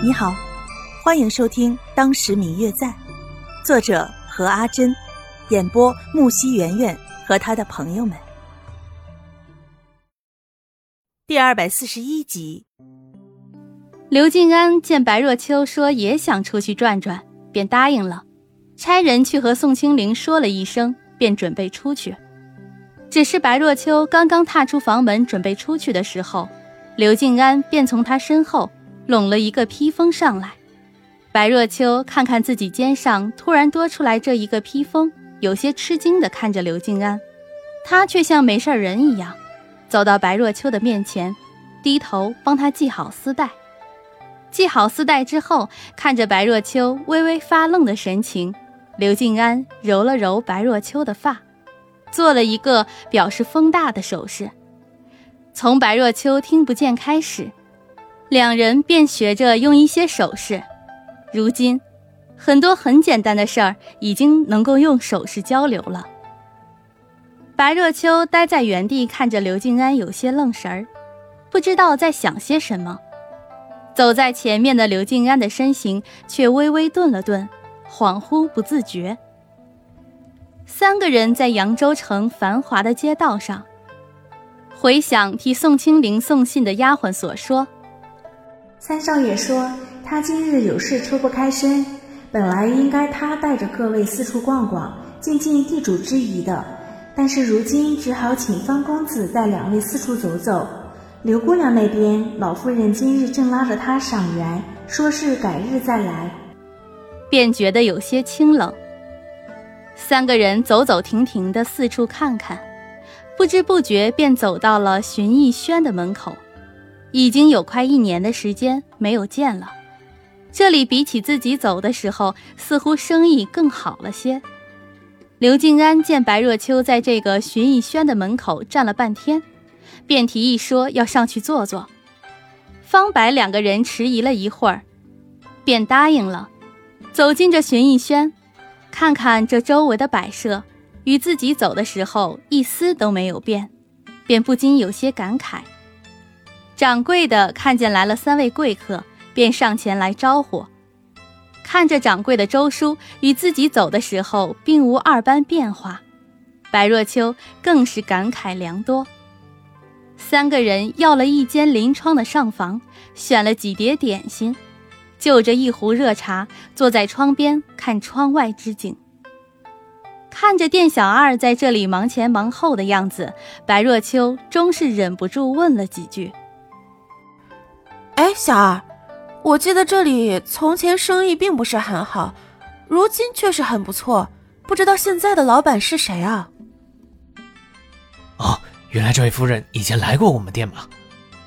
你好，欢迎收听《当时明月在》，作者何阿珍，演播木西圆圆和他的朋友们。第二百四十一集，刘静安见白若秋说也想出去转转，便答应了，差人去和宋清灵说了一声，便准备出去。只是白若秋刚刚踏出房门，准备出去的时候，刘静安便从他身后。拢了一个披风上来，白若秋看看自己肩上突然多出来这一个披风，有些吃惊地看着刘静安，他却像没事人一样，走到白若秋的面前，低头帮她系好丝带。系好丝带之后，看着白若秋微微发愣的神情，刘静安揉了揉白若秋的发，做了一个表示风大的手势。从白若秋听不见开始。两人便学着用一些手势，如今，很多很简单的事儿已经能够用手势交流了。白若秋呆在原地看着刘静安，有些愣神儿，不知道在想些什么。走在前面的刘静安的身形却微微顿了顿，恍惚不自觉。三个人在扬州城繁华的街道上，回想替宋清灵送信的丫鬟所说。三少爷说，他今日有事抽不开身，本来应该他带着各位四处逛逛，尽尽地主之谊的，但是如今只好请方公子带两位四处走走。刘姑娘那边，老夫人今日正拉着她赏园，说是改日再来，便觉得有些清冷。三个人走走停停的四处看看，不知不觉便走到了寻逸轩的门口。已经有快一年的时间没有见了，这里比起自己走的时候，似乎生意更好了些。刘静安见白若秋在这个寻逸轩的门口站了半天，便提议说要上去坐坐。方白两个人迟疑了一会儿，便答应了。走进这寻逸轩，看看这周围的摆设，与自己走的时候一丝都没有变，便不禁有些感慨。掌柜的看见来了三位贵客，便上前来招呼。看着掌柜的周叔与自己走的时候并无二般变化，白若秋更是感慨良多。三个人要了一间临窗的上房，选了几碟点心，就着一壶热茶，坐在窗边看窗外之景。看着店小二在这里忙前忙后的样子，白若秋终是忍不住问了几句。哎，小二，我记得这里从前生意并不是很好，如今却是很不错。不知道现在的老板是谁啊？哦，原来这位夫人以前来过我们店吗？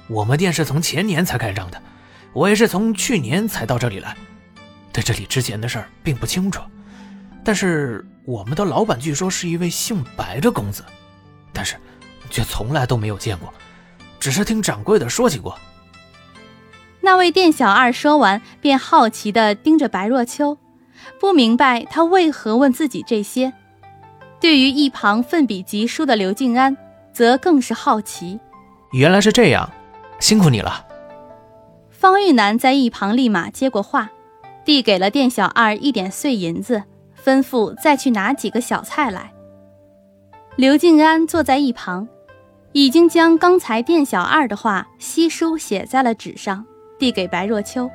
我们店是从前年才开张的，我也是从去年才到这里来，对这里之前的事儿并不清楚。但是我们的老板据说是一位姓白的公子，但是却从来都没有见过，只是听掌柜的说起过。那位店小二说完，便好奇地盯着白若秋，不明白他为何问自己这些。对于一旁奋笔疾书的刘静安，则更是好奇。原来是这样，辛苦你了。方玉楠在一旁立马接过话，递给了店小二一点碎银子，吩咐再去拿几个小菜来。刘静安坐在一旁，已经将刚才店小二的话悉书写在了纸上。递给白若秋，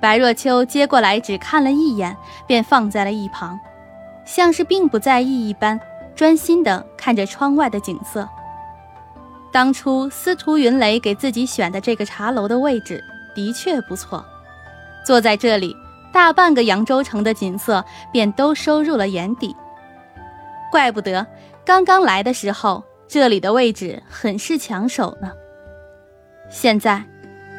白若秋接过来，只看了一眼，便放在了一旁，像是并不在意一般，专心地看着窗外的景色。当初司徒云雷给自己选的这个茶楼的位置的确不错，坐在这里，大半个扬州城的景色便都收入了眼底。怪不得刚刚来的时候，这里的位置很是抢手呢。现在。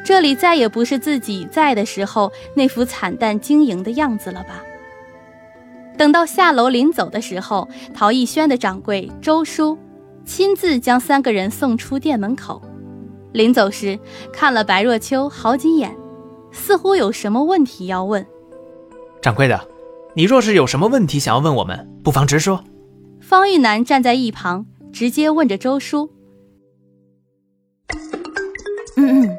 这里再也不是自己在的时候那副惨淡经营的样子了吧？等到下楼临走的时候，陶艺轩的掌柜周叔亲自将三个人送出店门口。临走时，看了白若秋好几眼，似乎有什么问题要问。掌柜的，你若是有什么问题想要问我们，不妨直说。方玉楠站在一旁，直接问着周叔：“嗯嗯。”